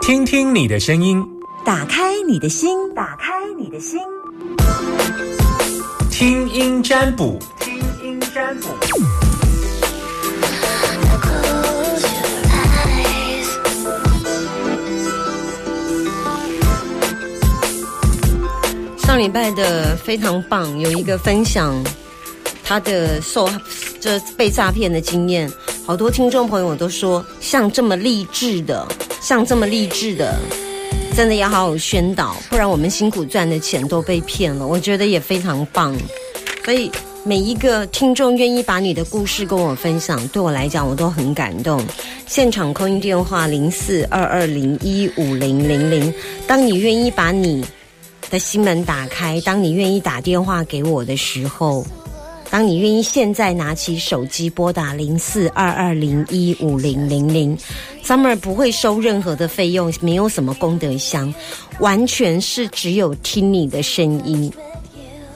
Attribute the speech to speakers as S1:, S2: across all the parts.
S1: 听听你的声音，
S2: 打开你的心，打开你的心，
S1: 听音占卜，听音占卜。
S3: 上礼拜的非常棒，有一个分享他的受这被诈骗的经验，好多听众朋友都说，像这么励志的，像这么励志的，真的要好好宣导，不然我们辛苦赚的钱都被骗了。我觉得也非常棒，所以每一个听众愿意把你的故事跟我分享，对我来讲我都很感动。现场空音电话零四二二零一五零零零，当你愿意把你。的心门打开。当你愿意打电话给我的时候，当你愿意现在拿起手机拨打零四二二零一五零零零，Summer 不会收任何的费用，没有什么功德箱，完全是只有听你的声音，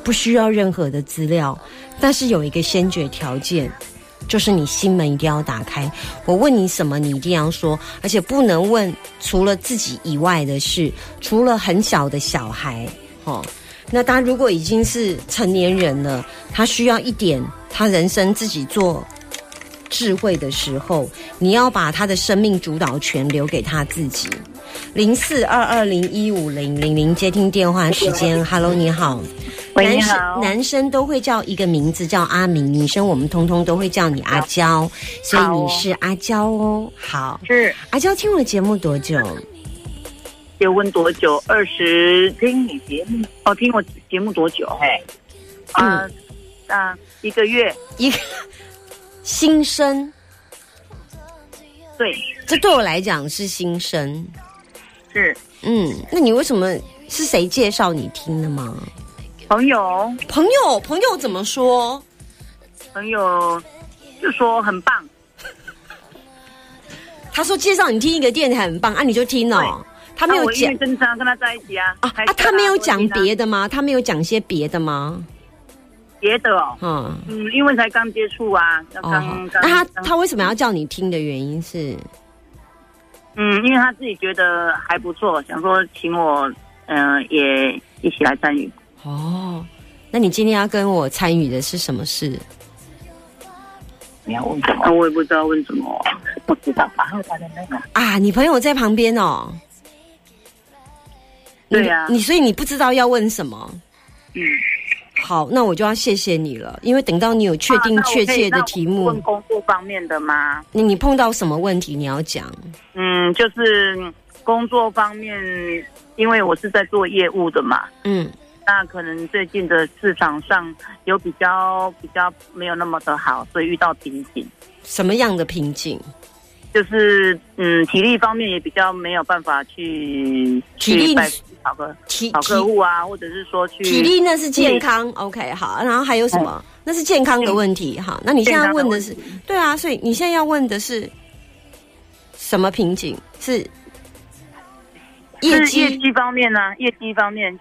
S3: 不需要任何的资料。但是有一个先决条件。就是你心门一定要打开，我问你什么，你一定要说，而且不能问除了自己以外的事，除了很小的小孩，哦，那他如果已经是成年人了，他需要一点他人生自己做智慧的时候，你要把他的生命主导权留给他自己。零四二二零一五零零零接听电话时间，Hello，你好。
S4: 男
S3: 生男生都会叫一个名字叫阿明，女生我们通通都会叫你阿娇，所以你是阿娇哦。好，
S4: 是
S3: 阿娇听我节目多久？
S4: 结婚多久？二十听你节目哦，听我节目多久？嘿，啊啊，一个月
S3: 一个新生，
S4: 对，
S3: 这对我来讲是新生，
S4: 是
S3: 嗯，那你为什么是谁介绍你听的吗？
S4: 朋友，
S3: 朋友，朋友怎么说？
S4: 朋友就说很棒。
S3: 他说介绍你听一个电台很棒啊，你就听哦。他没有讲
S4: 跟他跟他在一起啊
S3: 啊啊！他没有讲别的吗？他没有讲些别的吗？
S4: 别的哦，嗯嗯，因为才刚接触啊，刚
S3: 那他他为什么要叫你听的原因是？
S4: 嗯，因为他自己觉得还不错，想说请我嗯也一起来参与。
S3: 哦，那你今天要跟我参与的是什么事？
S4: 你要问什么？我也不知道问什么，不知道。然后他的那个
S3: 啊，你朋友在旁边哦。
S4: 对呀，
S3: 你所以你不知道要问什么。
S4: 嗯，
S3: 好，那我就要谢谢你了，因为等到你有确定确切的题目，
S4: 问工作方面的吗？
S3: 你你碰到什么问题你要讲？
S4: 嗯，就是工作方面，因为我是在做业务的嘛。嗯。那可能最近的市场上有比较比较没有那么的好，所以遇到瓶颈。
S3: 什么样的瓶颈？
S4: 就是嗯，体力方面也比较没有办法去
S3: 体力
S4: 跑个跑客户啊，或者是说去
S3: 体力那是健康。OK，好，然后还有什么？那是健康的问题。好，那你现在问的是对啊，所以你现在要问的是什么瓶颈？是
S4: 业绩业绩方面呢？业绩方面。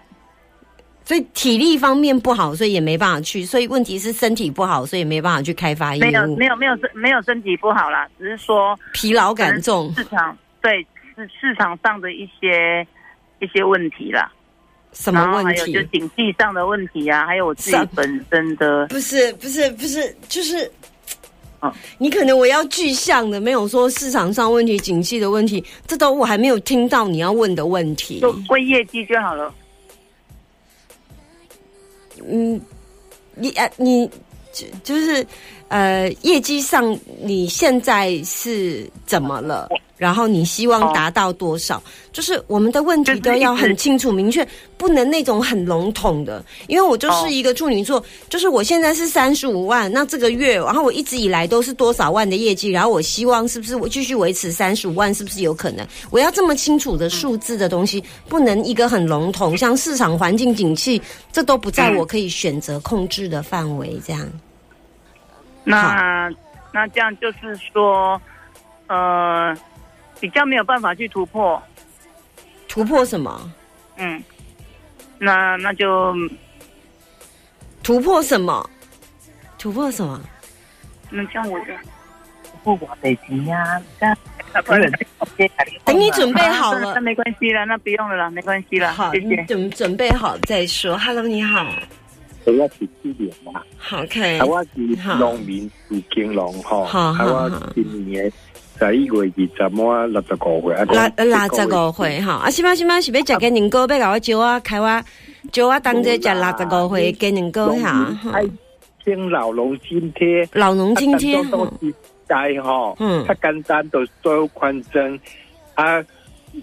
S3: 所以体力方面不好，所以也没办法去。所以问题是身体不好，所以没办法去开发业务。
S4: 没有，没有，没有身没有身体不好啦，只是说
S3: 疲劳感重。
S4: 市场对市市场上的一些一些问题啦。
S3: 什么问
S4: 题？就经济上的问题啊，还有我自己本身的。
S3: 不是不是不是，就是，哦，你可能我要具象的，没有说市场上问题、景气的问题，这都我还没有听到你要问的问题。
S4: 就归业绩就好了。
S3: 嗯，你啊，你就就是，呃，业绩上你现在是怎么了？然后你希望达到多少？就是我们的问题都要很清楚明确，不能那种很笼统的。因为我就是一个处女座，就是我现在是三十五万，那这个月，然后我一直以来都是多少万的业绩，然后我希望是不是我继续维持三十五万，是不是有可能？我要这么清楚的数字的东西，不能一个很笼统，像市场环境景气，这都不在我可以选择控制的范围。这样，
S4: 那那这样就是说，呃。比较没有办法去突破，
S3: 突破什么？
S4: 嗯，那那就
S3: 突破什么？突破什么？
S4: 那像我这样
S3: 等你准备好了，
S4: 那没关系了，那不用了啦，没关系了。
S3: 好，
S4: 谢谢。
S3: 准准备好再说。Hello，你好。
S5: 我是七年嘛。
S3: 好，K。
S5: 我是农民，是金龙哈。好，我今年十一月二十末六十五岁。
S3: 六六十五岁哈。啊，是吗？是吗？是要食鸡年糕，要甲我招我开我，招我当这食六十五岁鸡年糕哈。
S5: 听老农津贴，
S3: 老农津贴。
S5: 该吼，嗯，较简单，都做宽增啊，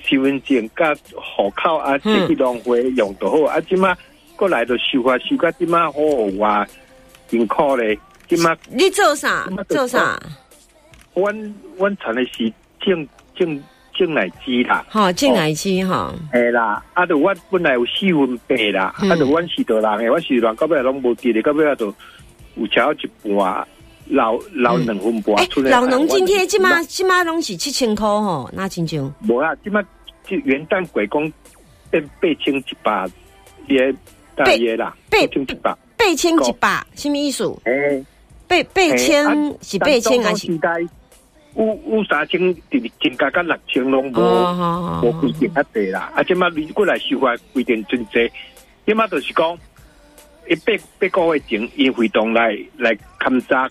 S5: 身份证甲户口啊，这些浪费用就好啊。即马过来就收啊收个，即马好话辛苦咧。即马
S3: 你做啥？做啥？
S5: 阮阮传的是种种种奶鸡啦，
S3: 好种奶鸡哈。
S5: 系啦，啊，就我本来有四分八啦，啊，就阮是多人诶，阮是人到尾拢无记咧，到尾就有超一半。老老两分半出来。
S3: 老农今天即马即马拢是七千块吼，那亲像。
S5: 无啊，即马就元旦鬼工变八千一百也大约啦，
S3: 八千一百，八千一百，什么意思？诶，八八千是八千还是？
S5: 有有三千，增加到六千拢无无规定啊地啦，啊即马你过来收发规定真济，即马就是讲。一八八个月前，伊会动来来勘察，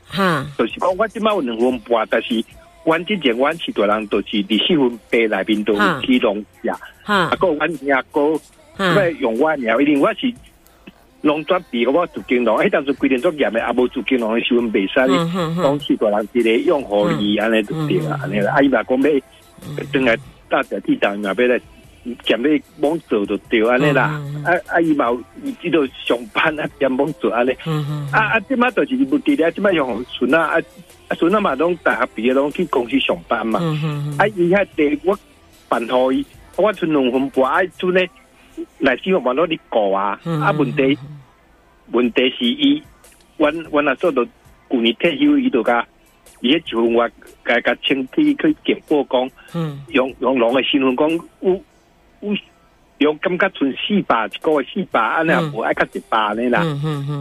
S5: 就是讲我即摆有两分半，但是阮之前阮是大人，都是伫四分八内面都有启动下，啊，个阮阿哥要用我鸟，一定我是农专毕业，我做金融，迄当时规定作业的，也无做金融的时阵袂使，当时大人直接用合理安尼就对啦，安尼啦，阿姨嘛讲要等下大着地当嘛要来。兼咧帮做就对安尼啦，啊啊伊嘛伊知道上班啊兼忙做安尼，啊啊即马就是目的咧，即马用孙啊啊啊孙啊嘛拢大学毕业拢去公司上班嘛，啊伊遐地我办好伊，我存两分半啊阵咧来希望网络你过啊，啊问题问题是伊，阮阮啊做到旧年退休伊就甲伊迄就我甲甲清体去检报讲，用用龙的新闻讲有。有用感觉存四百一个月四百，安尼也无爱较一百呢啦。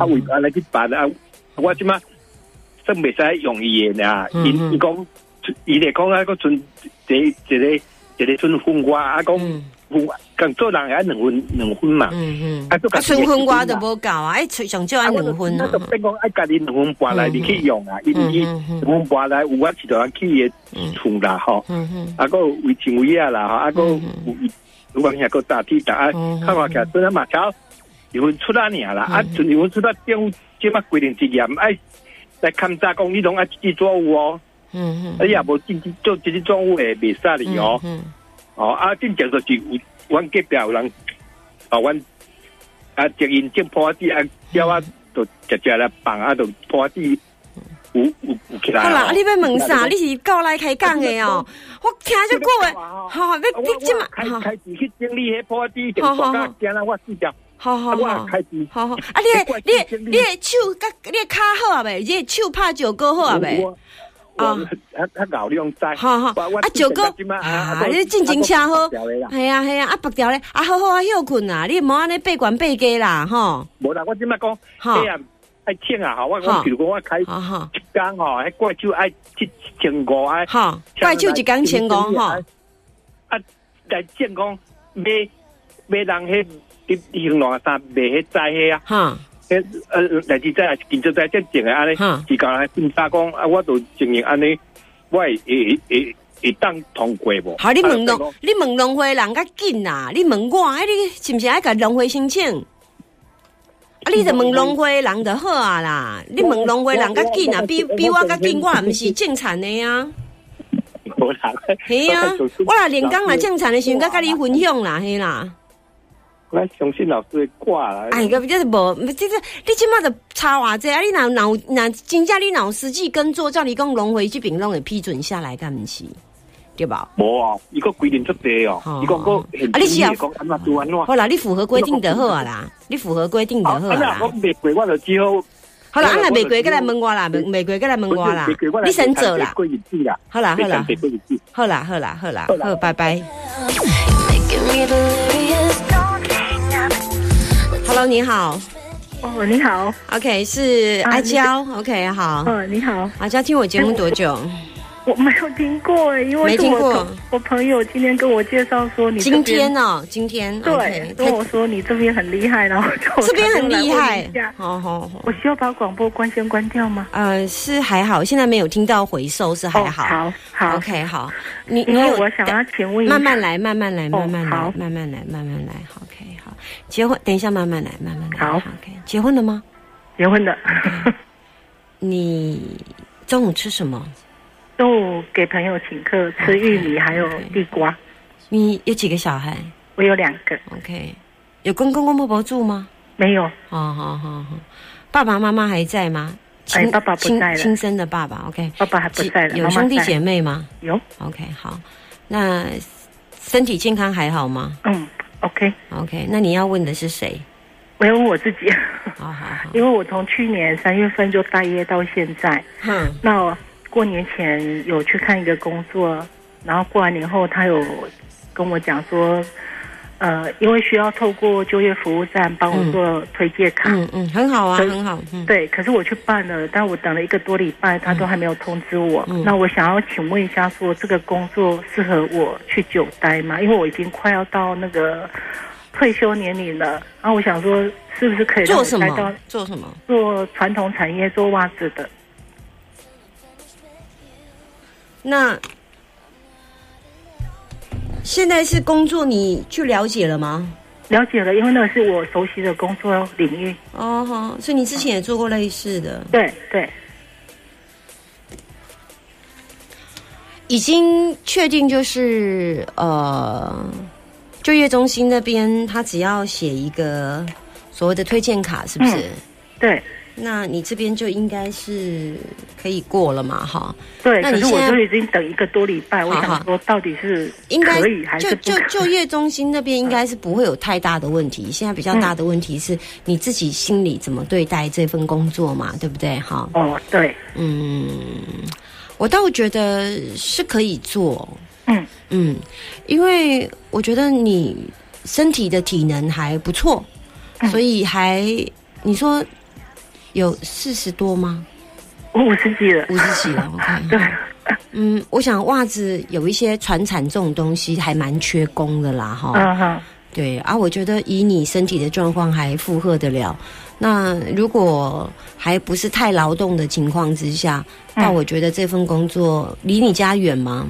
S5: 啊，为安尼去办啊？我即马真袂使用伊诶啦。伊伊讲，伊嚟讲啊，个存一一个一个存分瓜啊，讲分更做人也两分两分嘛。
S3: 啊，存分瓜就无够啊，爱上少爱两分啊。
S5: 就变讲爱家己两分半来你去用啊，伊伊两分半来有我是着去也存啦吼。啊，个为钱为啊啦，啊个有。如果你还够大体答案，看话起来真的嘛巧，离婚出那年啦，啊，离婚出来政府即马规定之严，爱来勘查讲你拢爱自己做哦，嗯嗯，哎呀，无自己做自己作物诶，袂使哩哦，哦，啊，正常就是有阮隔壁有人，啊，阮啊，直营种破地啊，叫我就直接来放啊，就破地。有有有起来。
S3: 好啦，你要问啥？你是过来开讲的哦。我听就过诶。好好，你你即嘛？
S5: 开开始去整理迄破地，好好好。惊啦，我死掉。
S3: 好好好。开始。好好。啊，你你你手甲你骹好啊未？你手拍石膏好啊未？
S5: 啊，啊啊搞用在。
S3: 好好。啊，九哥啊，你进前车好。系啊系啊，啊白条咧，啊好好啊休困啊，你莫安尼背管背家啦，吼。
S5: 无啦，我即麦讲，这样。爱请啊！吼，我讲，譬如讲，我开一工吼，迄怪兽爱一千五啊！
S3: 哈，怪兽一工千五哈。
S5: 啊，来建讲买买人迄一一两三买迄仔迄啊！哈，迄呃来自仔啊，建筑仔正正啊，安尼，自家来检查讲啊，我都承认安尼，我会会会会当通过无？
S3: 好，你问农，你问农会人较紧啊！你问我，哎，你是毋是爱甲农会申请？啊！你就问农会人就好啊啦！你问农会人较紧啊，比比我较紧，我毋是正常的呀。
S5: 无啦，
S3: 系啊，我若连讲来正常的时，甲甲你分享啦，嘿啦。
S5: 我相信老师会挂啦。
S3: 哎，个就是无，就是你即马就差偌济啊！你若脑若真正你脑实际工作，照你讲农会这边拢会批准下来，干毋是？对吧？
S5: 无啊，伊个规定出地哦，伊讲个啊，你是啊，讲安怎做安怎？
S3: 好啦，你符合规定就好啊啦，你符合规定就好啦。
S5: 我玫瑰我就只好。
S3: 好啦，那玫瑰过来问我啦，玫玫瑰过来问我啦，你先走啦。好啦，好啦，好啦，好啦，好啦，好，拜拜。Hello，你好。
S6: 哦，你好。
S3: OK，是阿娇。OK，好。
S6: 嗯，你好。
S3: 阿娇听我节目多久？
S6: 我没有听过哎，因为没听过我朋友今天跟我介绍说你
S3: 今天哦，今天
S6: 对跟我说你这边很厉害，然后就
S3: 这边很厉害，
S6: 好好好，我需要把广播关先关掉吗？
S3: 呃，是还好，现在没有听到回收，是还好，
S6: 好好
S3: ，OK，好，你
S6: 因为我想要请问一下，
S3: 慢慢来，慢慢来，慢慢来，慢慢来，慢慢来好，结婚，等一下，慢慢来，慢慢来，
S6: 好
S3: ，OK，结婚了吗？
S6: 结婚的，
S3: 你中午吃什么？
S6: 中午给朋友请客吃玉米，还有地瓜。
S3: 你有几个小孩？
S6: 我有两个。
S3: OK，有跟公公婆婆住吗？
S6: 没有。
S3: 好好好好，爸爸妈妈还在吗？
S6: 哎，爸爸不在了。
S3: 亲生的爸爸。OK，
S6: 爸爸还不在了。
S3: 有兄弟姐妹吗？
S6: 有。
S3: OK，好。那身体健康还好吗？
S6: 嗯，OK。
S3: OK，那你要问的是谁？
S6: 我要问我自己。
S3: 好好好。
S6: 因为我从去年三月份就待业到现在。嗯。那。过年前有去看一个工作，然后过完年后他有跟我讲说，呃，因为需要透过就业服务站帮我做推荐卡，
S3: 嗯嗯，很好啊，很好，
S6: 对。可是我去办了，但我等了一个多礼拜，他都还没有通知我。那我想要请问一下，说这个工作适合我去久待吗？因为我已经快要到那个退休年龄了，然后我想说，是不是可以
S3: 做什么？做什么？
S6: 做传统产业，做袜子的。
S3: 那现在是工作，你去了解了吗？
S6: 了解了，因为那个是我熟悉的工作领域。
S3: 哦，好，所以你之前也做过类似的。
S6: 对对，
S3: 已经确定就是呃，就业中心那边，他只要写一个所谓的推荐卡，是不是？
S6: 对。
S3: 那你这边就应该是可以过了嘛，哈。
S6: 对，可是我都已经等一个多礼拜，我想说到底是
S3: 应该
S6: 可以还是
S3: 就就就业中心那边应该是不会有太大的问题。现在比较大的问题是你自己心里怎么对待这份工作嘛，对不对？哈。
S6: 哦，对，
S3: 嗯，我倒觉得是可以做，
S6: 嗯
S3: 嗯，因为我觉得你身体的体能还不错，所以还你说。有四十多吗？
S6: 五十几了，
S3: 五十几了。OK，
S6: 对，
S3: 嗯，我想袜子有一些传产这种东西还蛮缺工的啦，哈。
S6: 嗯哼，
S3: 对啊，我觉得以你身体的状况还负荷得了。那如果还不是太劳动的情况之下，那我觉得这份工作离你家远吗？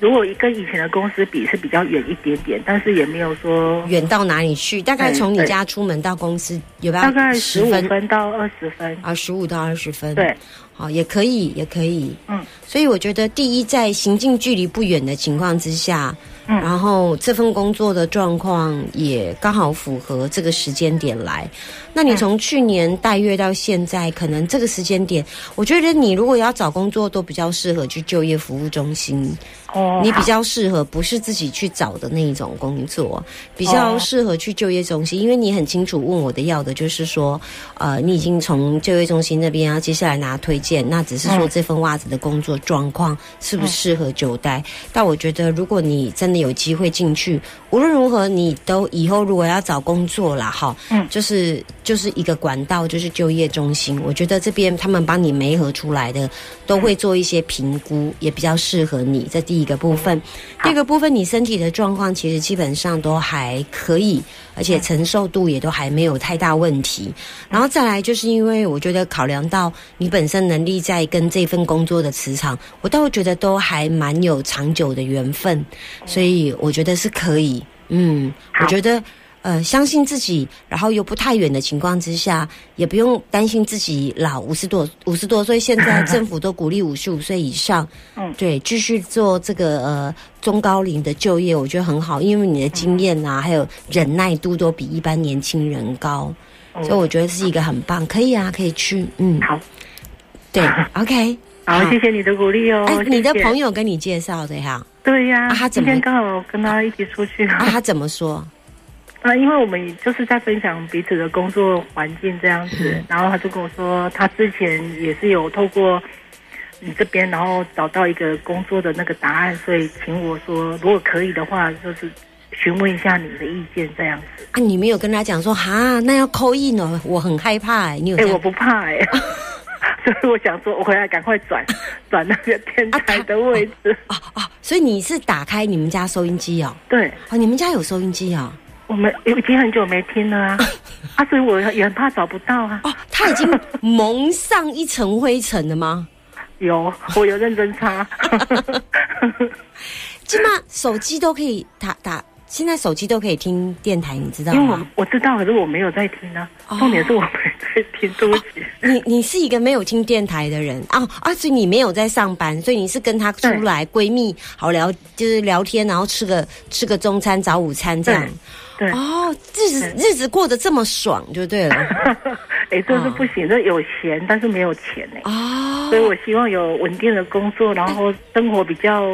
S6: 如果跟以前的公司比是比较远一点点，但是也没有说
S3: 远到哪里去。大概从你家出门到公司有没有？
S6: 大概十五分到二十分
S3: 啊，十五到二十分。
S6: 对，
S3: 好，也可以，也可以。
S6: 嗯，
S3: 所以我觉得第一，在行进距离不远的情况之下。然后这份工作的状况也刚好符合这个时间点来。那你从去年待月到现在，可能这个时间点，我觉得你如果要找工作，都比较适合去就业服务中心。
S6: 哦，
S3: 你比较适合不是自己去找的那一种工作，比较适合去就业中心，因为你很清楚问我的要的就是说，呃，你已经从就业中心那边啊，接下来拿推荐，那只是说这份袜子的工作状况适不适合久待？但我觉得如果你真的有机会进去，无论如何，你都以后如果要找工作啦，哈，
S6: 嗯，
S3: 就是就是一个管道，就是就业中心。我觉得这边他们帮你媒合出来的，都会做一些评估，也比较适合你。这第一个部分，第二个部分，你身体的状况其实基本上都还可以。而且承受度也都还没有太大问题，然后再来就是因为我觉得考量到你本身能力在跟这份工作的磁场，我倒觉得都还蛮有长久的缘分，所以我觉得是可以。嗯，我觉得。呃，相信自己，然后又不太远的情况之下，也不用担心自己老五十多五十多岁。现在政府都鼓励五十五岁以上，
S6: 嗯，
S3: 对，继续做这个呃中高龄的就业，我觉得很好，因为你的经验啊，还有忍耐度都比一般年轻人高，所以我觉得是一个很棒，可以啊，可以去，嗯，
S6: 好，
S3: 对，OK，
S6: 好，谢谢你的鼓励哦。哎，
S3: 你的朋友跟你介绍的呀？
S6: 对呀，
S3: 他
S6: 今天刚好跟他一起出去，
S3: 啊，他怎么说？
S6: 啊，因为我们就是在分享彼此的工作环境这样子，然后他就跟我说，他之前也是有透过你这边，然后找到一个工作的那个答案，所以请我说，如果可以的话，就是询问一下你的意见这样子。
S3: 啊，你没有跟他讲说，哈，那要扣印哦，我很害怕哎，你有？哎，
S6: 我不怕哎。所以我想说，我回来赶快转 转那个电台的位置。
S3: 哦哦，所以你是打开你们家收音机哦？
S6: 对，
S3: 哦，你们家有收音机哦？
S6: 我们已经很久没听了啊，啊，所以我也很怕找不到啊。
S3: 哦，它已经蒙上一层灰尘了吗？
S6: 有，我有认真擦。
S3: 起码手机都可以打打，现在手机都可以听电台，你知道吗
S6: 因为？我我知道，可是我没有在听啊。重点是我没在听，对不起。
S3: 你你是一个没有听电台的人啊啊！所以你没有在上班，所以你是跟他出来闺蜜好聊，就是聊天，然后吃个吃个中餐、早午餐这样。
S6: 对
S3: 哦，日子日子过得这么爽就对了。
S6: 哎，这是不行，这有闲但是没有钱呢。
S3: 哦，
S6: 所以我希望有稳定的工作，然后生活比较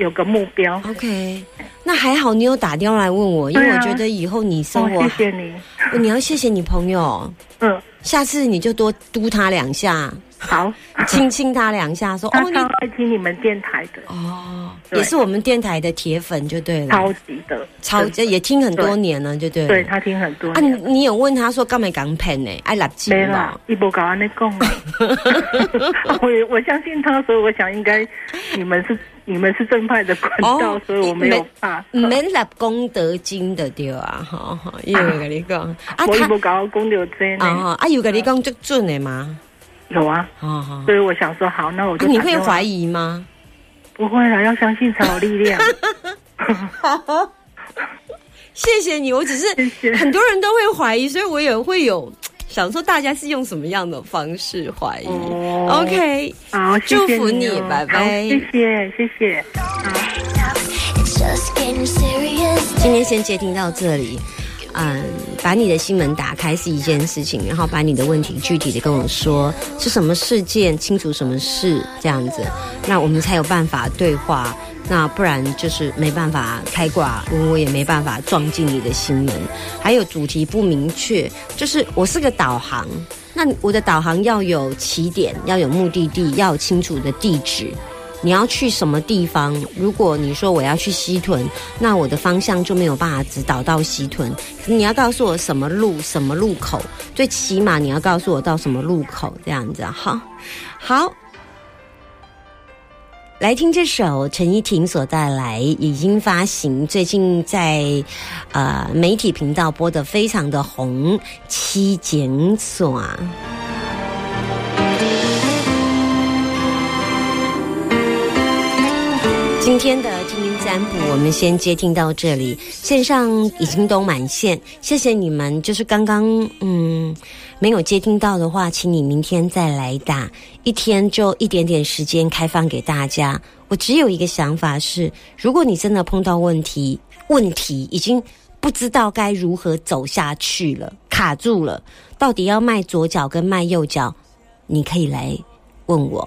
S6: 有个目标。
S3: OK，那还好你有打电话来问我，因为我觉得以后你生活，
S6: 哦，谢谢你。
S3: 你要谢谢你朋友，
S6: 嗯，
S3: 下次你就多嘟他两下，
S6: 好，
S3: 亲亲他两下，说哦你
S6: 爱听你们电台的，
S3: 哦，也是我们电台的铁粉就对了，
S6: 超级的，
S3: 超
S6: 级
S3: 也听很多年了，就对了。
S6: 对他听很多
S3: 啊，你有问他说干嘛港喷呢？爱垃圾
S6: 没啦
S3: 吗？，
S6: 一波搞安内讲，我我相信他，所以我想应该你们是你们是正派的管道，
S3: 哦
S6: 所以我没有怕。
S3: 唔免立功德金的对啊，哈哈，伊有跟你讲啊，
S6: 我一
S3: 他
S6: 波搞功德金
S3: 啊
S6: 呢，
S3: 啊有跟你讲最准的吗？
S6: 有啊，所以我想说好，那我就
S3: 啊你会怀疑吗？
S6: 不会了，要相信才有力量。
S3: 谢谢你，我只是很多人都会怀疑，所以我也会有想说大家是用什么样的方式怀疑。
S6: 哦
S3: OK，
S6: 好，谢谢
S3: 祝福你
S6: 哦
S3: 拜拜
S6: 好谢谢，谢谢。
S3: 今天先接听到这里。嗯，把你的心门打开是一件事情，然后把你的问题具体的跟我说是什么事件，清楚什么事这样子，那我们才有办法对话。那不然就是没办法开挂，我也没办法撞进你的心门。还有主题不明确，就是我是个导航，那我的导航要有起点，要有目的地，要清楚的地址。你要去什么地方？如果你说我要去西屯，那我的方向就没有办法指导到西屯。你要告诉我什么路、什么路口，最起码你要告诉我到什么路口，这样子哈。好，来听这首陈依婷所带来，已经发行，最近在呃媒体频道播的非常的红，《七检所》。今天的精灵占卜，我们先接听到这里，线上已经都满线，谢谢你们。就是刚刚嗯没有接听到的话，请你明天再来打，一天就一点点时间开放给大家。我只有一个想法是，如果你真的碰到问题，问题已经不知道该如何走下去了，卡住了，到底要迈左脚跟迈右脚，你可以来问我。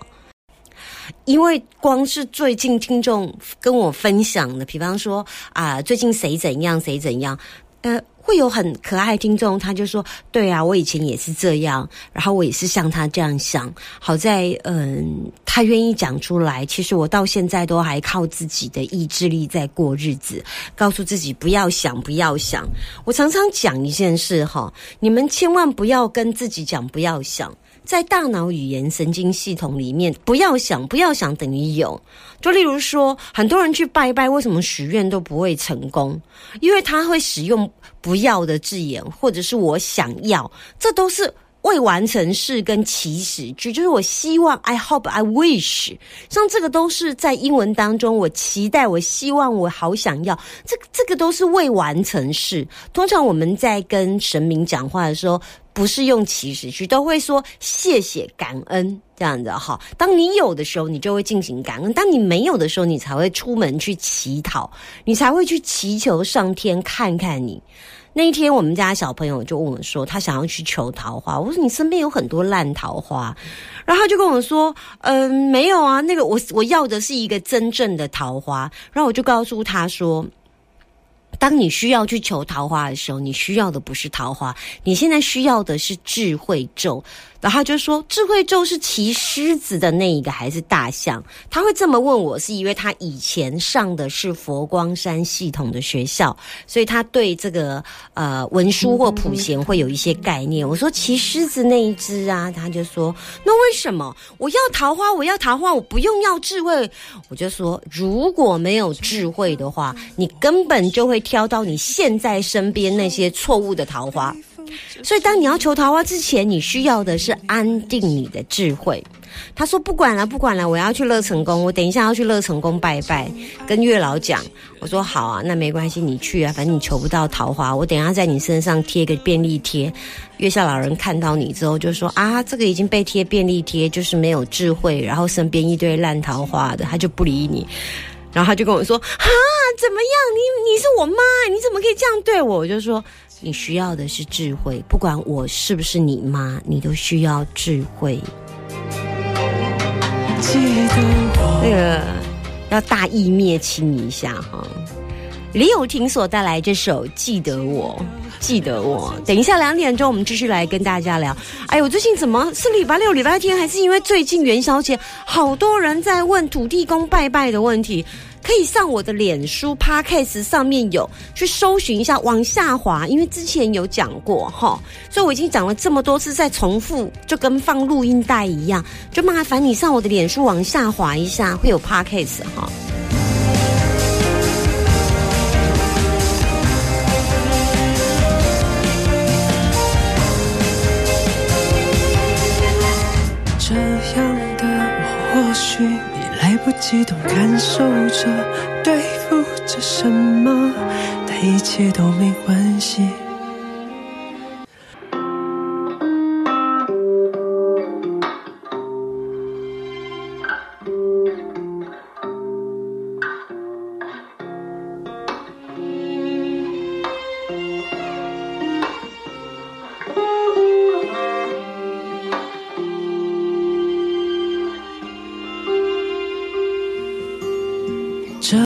S3: 因为光是最近听众跟我分享的，比方说啊、最近谁怎样谁怎样，呃，会有很可爱的听众，他就说，对啊，我以前也是这样，然后我也是像他这样想。好在，嗯，他愿意讲出来。其实我到现在都还靠自己的意志力在过日子，告诉自己不要想，不要想。我常常讲一件事哈，你们千万不要跟自己讲不要想。在大脑语言神经系统里面，不要想，不要想等于有。就例如说，很多人去拜拜，为什么许愿都不会成功？因为他会使用不要的字眼，或者是我想要，这都是未完成式跟祈使句，就是我希望，I hope, I wish，像这个都是在英文当中，我期待，我希望，我好想要，这这个都是未完成式。通常我们在跟神明讲话的时候，不是用祈使句，都会说谢谢、感恩。这样子哈。当你有的时候，你就会进行感恩；当你没有的时候，你才会出门去乞讨，你才会去祈求上天看看你。那一天，我们家小朋友就问我说，他想要去求桃花。我说你身边有很多烂桃花，然后他就跟我说，嗯、没有啊，那个我我要的是一个真正的桃花。然后我就告诉他说。当你需要去求桃花的时候，你需要的不是桃花，你现在需要的是智慧咒。然后就说：“智慧咒是骑狮子的那一个还是大象？”他会这么问我，是因为他以前上的是佛光山系统的学校，所以他对这个呃文书或普贤会有一些概念。我说骑狮子那一只啊，他就说：“那为什么我要桃花？我要桃花，我不用要智慧？”我就说：“如果没有智慧的话，你根本就会挑到你现在身边那些错误的桃花。”所以，当你要求桃花之前，你需要的是安定你的智慧。他说：“不管了，不管了，我要去乐成宫，我等一下要去乐成宫拜拜，跟月老讲。”我说：“好啊，那没关系，你去啊，反正你求不到桃花，我等下在你身上贴个便利贴。月下老人看到你之后就说：啊，这个已经被贴便利贴，就是没有智慧，然后身边一堆烂桃花的，他就不理你。然后他就跟我说：啊，怎么样？你你是我妈，你怎么可以这样对我？我就说。”你需要的是智慧，不管我是不是你妈，你都需要智慧。那个要大义灭亲一下哈。李友廷所带来这首《记得我》，记得我。等一下两点钟，我们继续来跟大家聊。哎呦，最近怎么是礼拜六、礼拜天，还是因为最近元宵节，好多人在问土地公拜拜的问题。可以上我的脸书 Podcast 上面有去搜寻一下，往下滑，因为之前有讲过哈，所以我已经讲了这么多次，再重复就跟放录音带一样，就麻烦你上我的脸书往下滑一下，会有 Podcast 哈。
S7: 这样的我，或许你。来不及懂，感受着，对付着什么，但一切都没关系。